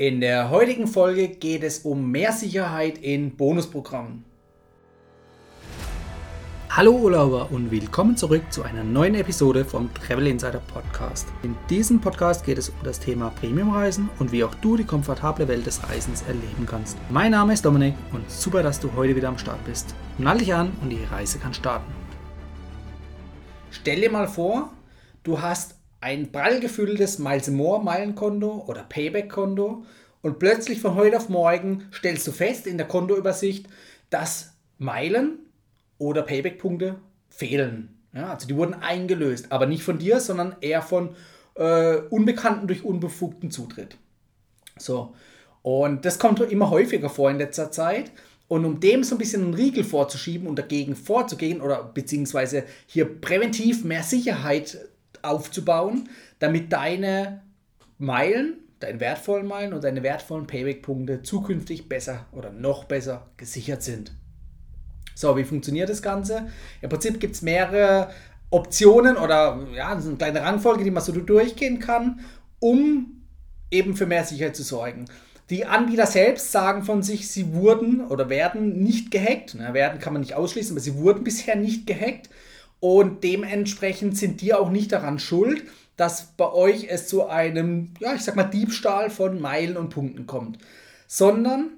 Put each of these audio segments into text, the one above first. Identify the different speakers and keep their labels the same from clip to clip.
Speaker 1: In der heutigen Folge geht es um mehr Sicherheit in Bonusprogrammen. Hallo Urlauber und willkommen zurück zu einer neuen Episode vom Travel Insider Podcast. In diesem Podcast geht es um das Thema Premiumreisen und wie auch du die komfortable Welt des Reisens erleben kannst. Mein Name ist Dominik und super, dass du heute wieder am Start bist. Nall dich an und die Reise kann starten. Stell dir mal vor, du hast ein prall gefülltes Miles More Meilenkonto oder Payback-Konto und plötzlich von heute auf morgen stellst du fest in der Kontoübersicht, dass Meilen oder Payback-Punkte fehlen. Ja, also die wurden eingelöst, aber nicht von dir, sondern eher von äh, Unbekannten durch unbefugten Zutritt. So. Und das kommt immer häufiger vor in letzter Zeit. Und um dem so ein bisschen einen Riegel vorzuschieben und dagegen vorzugehen oder beziehungsweise hier präventiv mehr Sicherheit aufzubauen, damit deine Meilen, deine wertvollen Meilen und deine wertvollen Payback-Punkte zukünftig besser oder noch besser gesichert sind. So, wie funktioniert das Ganze? Im Prinzip gibt es mehrere Optionen oder ja, das ist eine kleine Rangfolge, die man so durchgehen kann, um eben für mehr Sicherheit zu sorgen. Die Anbieter selbst sagen von sich, sie wurden oder werden nicht gehackt. Na, werden kann man nicht ausschließen, aber sie wurden bisher nicht gehackt. Und dementsprechend sind die auch nicht daran schuld, dass bei euch es zu einem, ja, ich sag mal, Diebstahl von Meilen und Punkten kommt. Sondern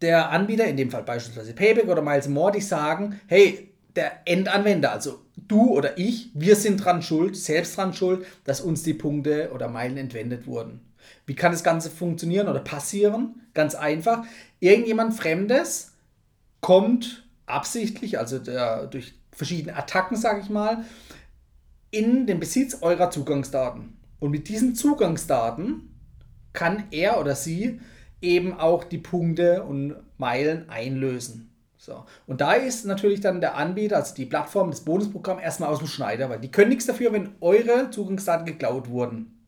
Speaker 1: der Anbieter, in dem Fall beispielsweise Payback oder Miles More, die sagen, hey, der Endanwender, also du oder ich, wir sind dran schuld, selbst dran schuld, dass uns die Punkte oder Meilen entwendet wurden. Wie kann das Ganze funktionieren oder passieren? Ganz einfach. Irgendjemand Fremdes kommt absichtlich, also der, durch verschiedene Attacken, sage ich mal, in den Besitz eurer Zugangsdaten. Und mit diesen Zugangsdaten kann er oder sie eben auch die Punkte und Meilen einlösen. So. Und da ist natürlich dann der Anbieter, also die Plattform, das Bonusprogramm, erstmal aus dem Schneider, weil die können nichts dafür, wenn eure Zugangsdaten geklaut wurden.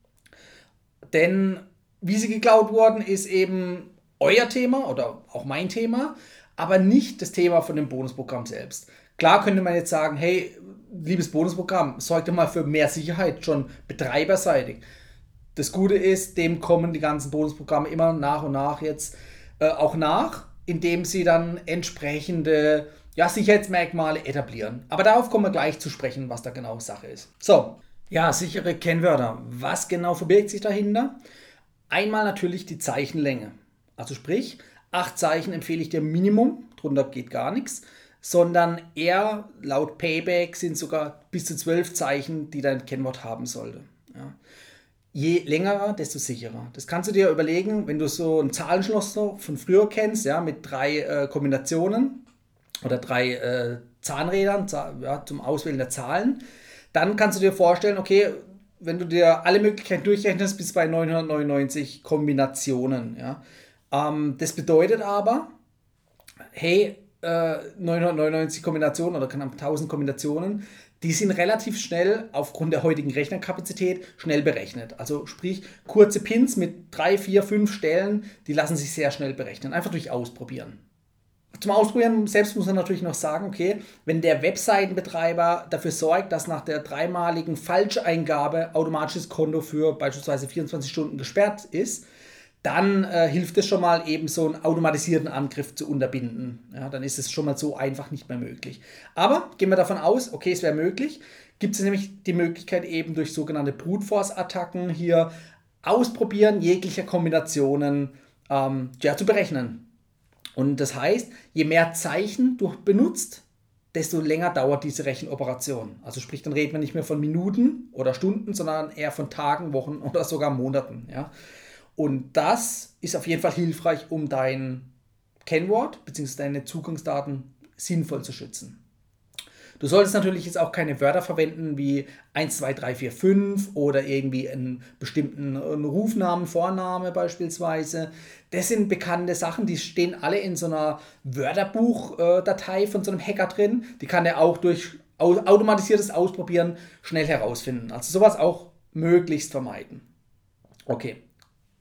Speaker 1: Denn wie sie geklaut wurden, ist eben euer Thema oder auch mein Thema, aber nicht das Thema von dem Bonusprogramm selbst. Klar könnte man jetzt sagen, hey, liebes Bonusprogramm, sorgt mal für mehr Sicherheit schon betreiberseitig. Das Gute ist, dem kommen die ganzen Bonusprogramme immer nach und nach jetzt äh, auch nach, indem sie dann entsprechende ja, Sicherheitsmerkmale etablieren. Aber darauf kommen wir gleich zu sprechen, was da genau Sache ist. So, ja, sichere Kennwörter. Was genau verbirgt sich dahinter? Einmal natürlich die Zeichenlänge. Also sprich, acht Zeichen empfehle ich dir Minimum, drunter geht gar nichts, sondern eher laut Payback sind sogar bis zu zwölf Zeichen, die dein Kennwort haben sollte. Ja je länger, desto sicherer. Das kannst du dir überlegen, wenn du so ein Zahlenschloss von früher kennst, ja, mit drei äh, Kombinationen oder drei äh, Zahnrädern ja, zum Auswählen der Zahlen, dann kannst du dir vorstellen, okay, wenn du dir alle Möglichkeiten durchrechnest, bis bei 999 Kombinationen. Ja. Ähm, das bedeutet aber, hey, äh, 999 Kombinationen oder 1000 Kombinationen, die sind relativ schnell aufgrund der heutigen Rechnerkapazität schnell berechnet. Also sprich, kurze Pins mit drei, vier, fünf Stellen, die lassen sich sehr schnell berechnen. Einfach durch Ausprobieren. Zum Ausprobieren selbst muss man natürlich noch sagen, okay, wenn der Webseitenbetreiber dafür sorgt, dass nach der dreimaligen Falscheingabe automatisches Konto für beispielsweise 24 Stunden gesperrt ist, dann äh, hilft es schon mal eben so einen automatisierten Angriff zu unterbinden. Ja, dann ist es schon mal so einfach nicht mehr möglich. Aber gehen wir davon aus, okay, es wäre möglich, gibt es nämlich die Möglichkeit eben durch sogenannte Brute Force Attacken hier ausprobieren, jeglicher Kombinationen ähm, ja, zu berechnen. Und das heißt, je mehr Zeichen du benutzt, desto länger dauert diese Rechenoperation. Also sprich, dann reden wir nicht mehr von Minuten oder Stunden, sondern eher von Tagen, Wochen oder sogar Monaten. Ja. Und das ist auf jeden Fall hilfreich, um dein Kennwort bzw. deine Zugangsdaten sinnvoll zu schützen. Du solltest natürlich jetzt auch keine Wörter verwenden wie 1, 2, 3, 4, 5 oder irgendwie einen bestimmten Rufnamen, Vorname beispielsweise. Das sind bekannte Sachen, die stehen alle in so einer Wörterbuchdatei von so einem Hacker drin. Die kann er auch durch automatisiertes Ausprobieren schnell herausfinden. Also sowas auch möglichst vermeiden. Okay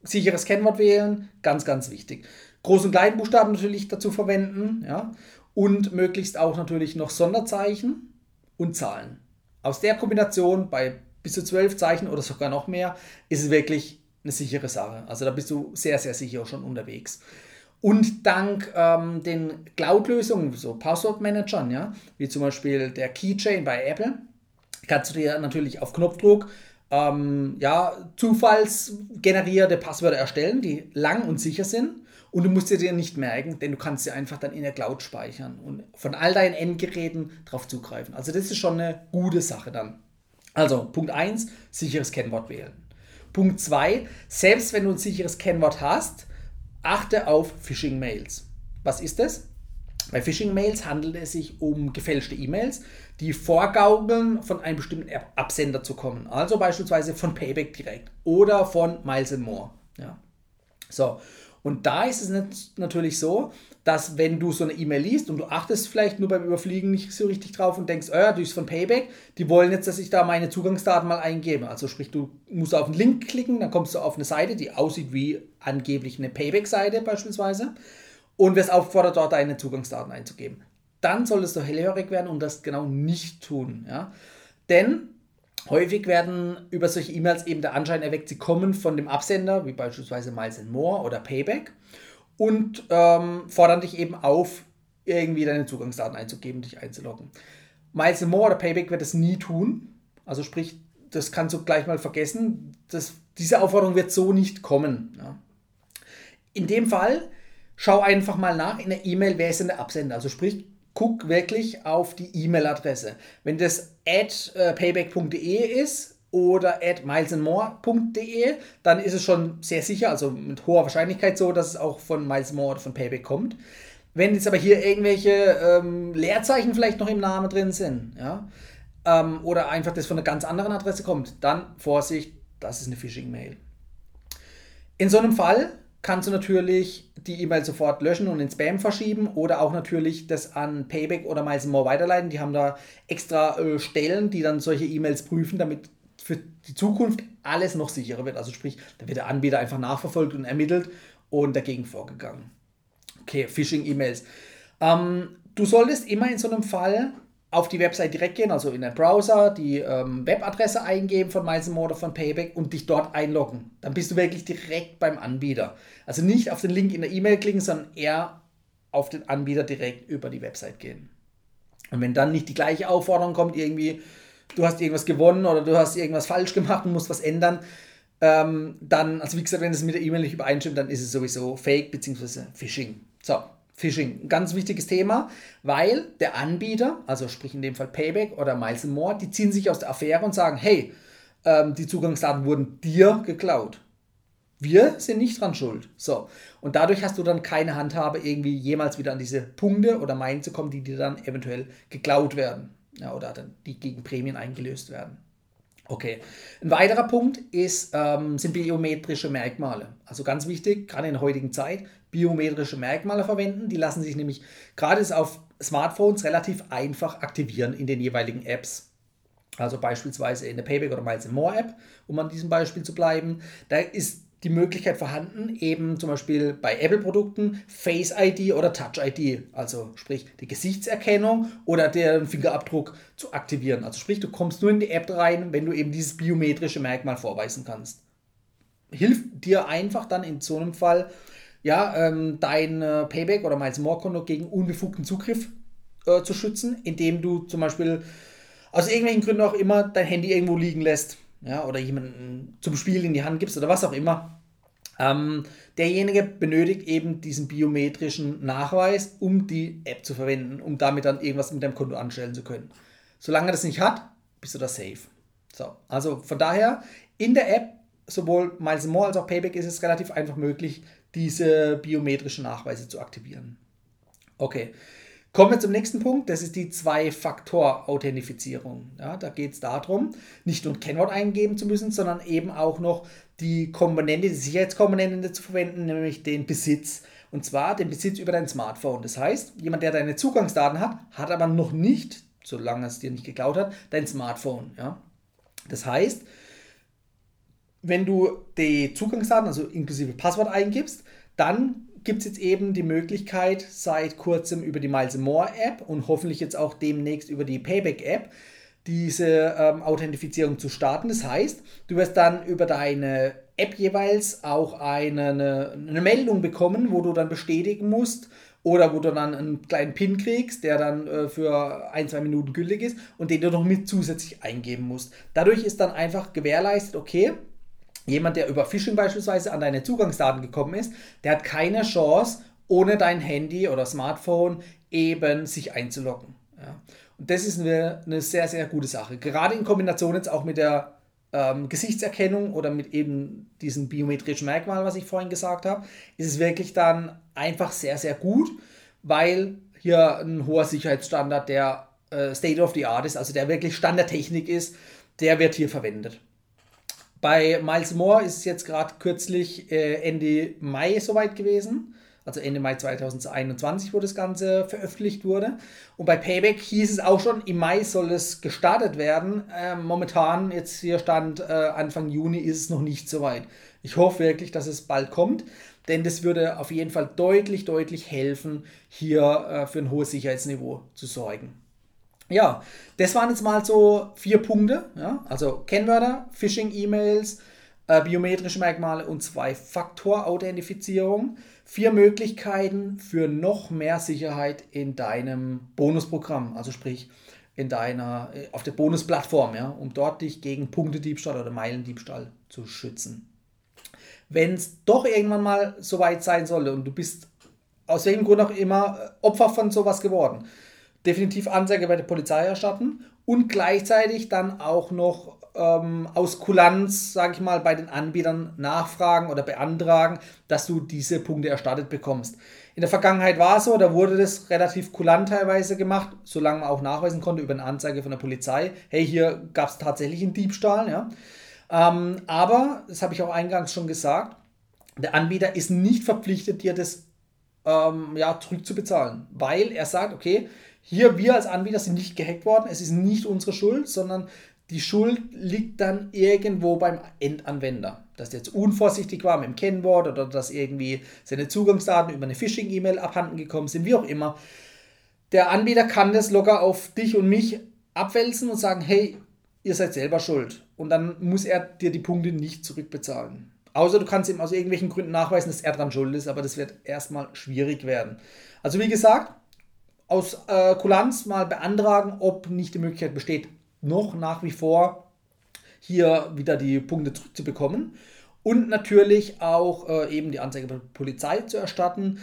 Speaker 1: sicheres Kennwort wählen, ganz, ganz wichtig. Groß- und Kleinbuchstaben natürlich dazu verwenden, ja, und möglichst auch natürlich noch Sonderzeichen und Zahlen. Aus der Kombination bei bis zu zwölf Zeichen oder sogar noch mehr ist es wirklich eine sichere Sache. Also da bist du sehr, sehr sicher schon unterwegs. Und dank ähm, den Cloud-Lösungen, so Passwort-Managern, ja, wie zum Beispiel der Keychain bei Apple, kannst du dir natürlich auf Knopfdruck ähm, ja, zufallsgenerierte Passwörter erstellen, die lang und sicher sind. Und du musst sie dir nicht merken, denn du kannst sie einfach dann in der Cloud speichern und von all deinen Endgeräten darauf zugreifen. Also das ist schon eine gute Sache dann. Also Punkt 1, sicheres Kennwort wählen. Punkt 2, selbst wenn du ein sicheres Kennwort hast, achte auf Phishing-Mails. Was ist das? Bei Phishing-Mails handelt es sich um gefälschte E-Mails, die vorgaukeln, von einem bestimmten Absender zu kommen. Also beispielsweise von Payback direkt oder von Miles More. Ja. So, und da ist es natürlich so, dass wenn du so eine E-Mail liest und du achtest vielleicht nur beim Überfliegen nicht so richtig drauf und denkst, oh ja, du bist von Payback, die wollen jetzt, dass ich da meine Zugangsdaten mal eingebe. Also sprich, du musst auf einen Link klicken, dann kommst du auf eine Seite, die aussieht wie angeblich eine Payback-Seite beispielsweise und wirst aufgefordert, dort deine Zugangsdaten einzugeben. Dann solltest du hellhörig werden und das genau nicht tun. Ja? Denn Häufig werden über solche E-Mails eben der Anschein erweckt, sie kommen von dem Absender, wie beispielsweise Miles More oder Payback, und ähm, fordern dich eben auf, irgendwie deine Zugangsdaten einzugeben, dich einzuloggen. Miles More oder Payback wird es nie tun. Also sprich, das kannst du gleich mal vergessen. Das, diese Aufforderung wird so nicht kommen. Ja. In dem Fall schau einfach mal nach in der E-Mail, wer ist denn der Absender. Also sprich, guck wirklich auf die E-Mail-Adresse. Wenn das at äh, payback.de ist oder at milesandmore.de, dann ist es schon sehr sicher, also mit hoher Wahrscheinlichkeit so, dass es auch von Miles More oder von Payback kommt. Wenn jetzt aber hier irgendwelche ähm, Leerzeichen vielleicht noch im Namen drin sind, ja, ähm, oder einfach das von einer ganz anderen Adresse kommt, dann Vorsicht, das ist eine Phishing-Mail. In so einem Fall kannst du natürlich die E-Mail sofort löschen und in Spam verschieben oder auch natürlich das an Payback oder Miles More weiterleiten. Die haben da extra äh, Stellen, die dann solche E-Mails prüfen, damit für die Zukunft alles noch sicherer wird. Also sprich, da wird der Anbieter einfach nachverfolgt und ermittelt und dagegen vorgegangen. Okay, Phishing-E-Mails. Ähm, du solltest immer in so einem Fall auf die Website direkt gehen, also in den Browser, die ähm, Webadresse eingeben von Miles oder von Payback und dich dort einloggen. Dann bist du wirklich direkt beim Anbieter. Also nicht auf den Link in der E-Mail klicken, sondern eher auf den Anbieter direkt über die Website gehen. Und wenn dann nicht die gleiche Aufforderung kommt, irgendwie, du hast irgendwas gewonnen oder du hast irgendwas falsch gemacht und musst was ändern, ähm, dann, also wie gesagt, wenn es mit der E-Mail nicht übereinstimmt, dann ist es sowieso Fake bzw. Phishing. So, Phishing. Ein ganz wichtiges Thema, weil der Anbieter, also sprich in dem Fall Payback oder Miles More, die ziehen sich aus der Affäre und sagen, hey, ähm, die Zugangsdaten wurden dir geklaut. Wir sind nicht dran schuld. So. Und dadurch hast du dann keine Handhabe, irgendwie jemals wieder an diese Punkte oder Meilen zu kommen, die dir dann eventuell geklaut werden. Ja, oder dann die gegen Prämien eingelöst werden. Okay. Ein weiterer Punkt ist, ähm, sind biometrische Merkmale. Also ganz wichtig, gerade in der heutigen Zeit, biometrische Merkmale verwenden. Die lassen sich nämlich gerade auf Smartphones relativ einfach aktivieren in den jeweiligen Apps. Also beispielsweise in der Payback oder Miles More App, um an diesem Beispiel zu bleiben. Da ist die Möglichkeit vorhanden, eben zum Beispiel bei Apple-Produkten Face ID oder Touch ID, also sprich die Gesichtserkennung oder den Fingerabdruck zu aktivieren. Also sprich, du kommst nur in die App rein, wenn du eben dieses biometrische Merkmal vorweisen kannst. Hilft dir einfach dann in so einem Fall, ja, ähm, dein äh, Payback oder Miles More Konto gegen unbefugten Zugriff äh, zu schützen, indem du zum Beispiel aus irgendwelchen Gründen auch immer dein Handy irgendwo liegen lässt ja, oder jemanden zum Spiel in die Hand gibst oder was auch immer. Ähm, derjenige benötigt eben diesen biometrischen Nachweis, um die App zu verwenden, um damit dann irgendwas mit deinem Konto anstellen zu können. Solange er das nicht hat, bist du da safe. So, also von daher in der App, sowohl Miles More als auch Payback, ist es relativ einfach möglich, diese biometrischen Nachweise zu aktivieren. Okay. Kommen wir zum nächsten Punkt, das ist die Zwei-Faktor-Authentifizierung. Ja, da geht es darum, nicht nur ein Kennwort eingeben zu müssen, sondern eben auch noch die Komponente, die Sicherheitskomponente zu verwenden, nämlich den Besitz. Und zwar den Besitz über dein Smartphone. Das heißt, jemand, der deine Zugangsdaten hat, hat aber noch nicht, solange es dir nicht geklaut hat, dein Smartphone. Ja? Das heißt, wenn du die Zugangsdaten, also inklusive Passwort eingibst, dann gibt es jetzt eben die Möglichkeit, seit kurzem über die Miles More App und hoffentlich jetzt auch demnächst über die Payback App, diese ähm, Authentifizierung zu starten. Das heißt, du wirst dann über deine App jeweils auch eine, eine, Meldung bekommen, wo du dann bestätigen musst, oder wo du dann einen kleinen Pin kriegst, der dann äh, für ein, zwei Minuten gültig ist und den du noch mit zusätzlich eingeben musst. Dadurch ist dann einfach gewährleistet, okay, jemand, der über Phishing beispielsweise an deine Zugangsdaten gekommen ist, der hat keine Chance, ohne dein Handy oder Smartphone eben sich einzuloggen. Ja. Und das ist eine, eine sehr, sehr gute Sache. Gerade in Kombination jetzt auch mit der ähm, Gesichtserkennung oder mit eben diesem biometrischen Merkmal, was ich vorhin gesagt habe, ist es wirklich dann einfach sehr, sehr gut, weil hier ein hoher Sicherheitsstandard, der äh, State of the Art ist, also der wirklich Standardtechnik ist, der wird hier verwendet. Bei Miles Moore ist es jetzt gerade kürzlich äh, Ende Mai soweit gewesen also Ende Mai 2021, wo das Ganze veröffentlicht wurde. Und bei Payback hieß es auch schon, im Mai soll es gestartet werden. Äh, momentan, jetzt hier stand äh, Anfang Juni, ist es noch nicht so weit. Ich hoffe wirklich, dass es bald kommt, denn das würde auf jeden Fall deutlich, deutlich helfen, hier äh, für ein hohes Sicherheitsniveau zu sorgen. Ja, das waren jetzt mal so vier Punkte. Ja? Also Kennwörter, Phishing-E-Mails, äh, biometrische Merkmale und Zwei-Faktor-Authentifizierung. Vier Möglichkeiten für noch mehr Sicherheit in deinem Bonusprogramm, also sprich in deiner, äh, auf der Bonusplattform, ja, um dort dich gegen Punktediebstahl oder Meilendiebstahl zu schützen. Wenn es doch irgendwann mal so weit sein sollte und du bist aus welchem Grund auch immer äh, Opfer von sowas geworden, definitiv Anzeige bei der Polizei erstatten und gleichzeitig dann auch noch ähm, aus Kulanz, sage ich mal, bei den Anbietern nachfragen oder beantragen, dass du diese Punkte erstattet bekommst. In der Vergangenheit war es so, da wurde das relativ kulant teilweise gemacht, solange man auch nachweisen konnte über eine Anzeige von der Polizei, hey, hier gab es tatsächlich einen Diebstahl. Ja? Ähm, aber, das habe ich auch eingangs schon gesagt, der Anbieter ist nicht verpflichtet, dir das ähm, ja, zurückzubezahlen, weil er sagt, okay, hier wir als Anbieter sind nicht gehackt worden, es ist nicht unsere Schuld, sondern die Schuld liegt dann irgendwo beim Endanwender. Dass der jetzt unvorsichtig war mit dem Kennwort oder dass irgendwie seine Zugangsdaten über eine Phishing-E-Mail abhanden gekommen sind, wie auch immer. Der Anbieter kann das locker auf dich und mich abwälzen und sagen, hey, ihr seid selber schuld. Und dann muss er dir die Punkte nicht zurückbezahlen. Außer du kannst ihm aus irgendwelchen Gründen nachweisen, dass er dran schuld ist, aber das wird erstmal schwierig werden. Also wie gesagt, aus äh, Kulanz mal beantragen, ob nicht die Möglichkeit besteht, noch nach wie vor hier wieder die Punkte zurückzubekommen und natürlich auch äh, eben die Anzeige der Polizei zu erstatten.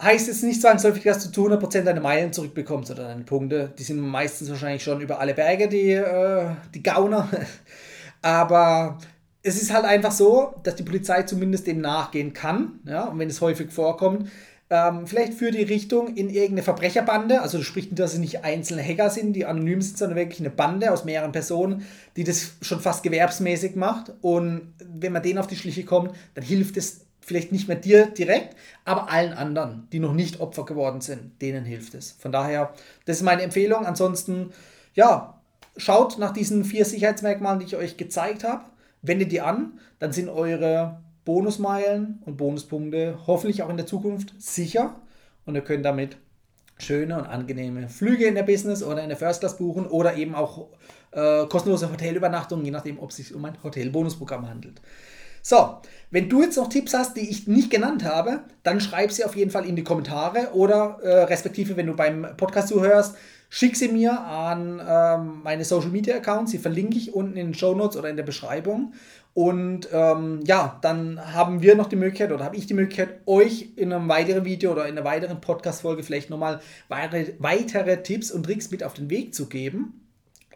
Speaker 1: Heißt jetzt nicht zwangsläufig, dass du zu 100% deine Meilen zurückbekommst oder deine Punkte. Die sind meistens wahrscheinlich schon über alle Berge, die, äh, die Gauner. Aber es ist halt einfach so, dass die Polizei zumindest dem nachgehen kann. Ja? Und wenn es häufig vorkommt, ähm, vielleicht für die Richtung in irgendeine Verbrecherbande, also sprich, dass es nicht einzelne Hacker sind, die anonym sind, sondern wirklich eine Bande aus mehreren Personen, die das schon fast gewerbsmäßig macht. Und wenn man denen auf die Schliche kommt, dann hilft es vielleicht nicht mehr dir direkt, aber allen anderen, die noch nicht Opfer geworden sind, denen hilft es. Von daher, das ist meine Empfehlung. Ansonsten, ja, schaut nach diesen vier Sicherheitsmerkmalen, die ich euch gezeigt habe, wendet die an, dann sind eure Bonusmeilen und Bonuspunkte hoffentlich auch in der Zukunft sicher und ihr könnt damit schöne und angenehme Flüge in der Business oder in der First Class buchen oder eben auch äh, kostenlose Hotelübernachtungen, je nachdem, ob es sich um ein Hotelbonusprogramm handelt. So, wenn du jetzt noch Tipps hast, die ich nicht genannt habe, dann schreib sie auf jeden Fall in die Kommentare oder äh, respektive, wenn du beim Podcast zuhörst, schick sie mir an ähm, meine Social Media Accounts. Die verlinke ich unten in den Show Notes oder in der Beschreibung. Und ähm, ja, dann haben wir noch die Möglichkeit oder habe ich die Möglichkeit, euch in einem weiteren Video oder in einer weiteren Podcast-Folge vielleicht nochmal weitere, weitere Tipps und Tricks mit auf den Weg zu geben.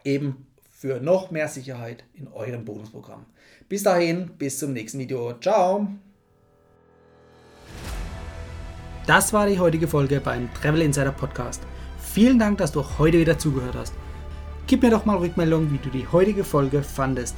Speaker 1: Eben für noch mehr Sicherheit in eurem Bonusprogramm. Bis dahin, bis zum nächsten Video. Ciao! Das war die heutige Folge beim Travel Insider Podcast. Vielen Dank, dass du heute wieder zugehört hast. Gib mir doch mal Rückmeldung, wie du die heutige Folge fandest.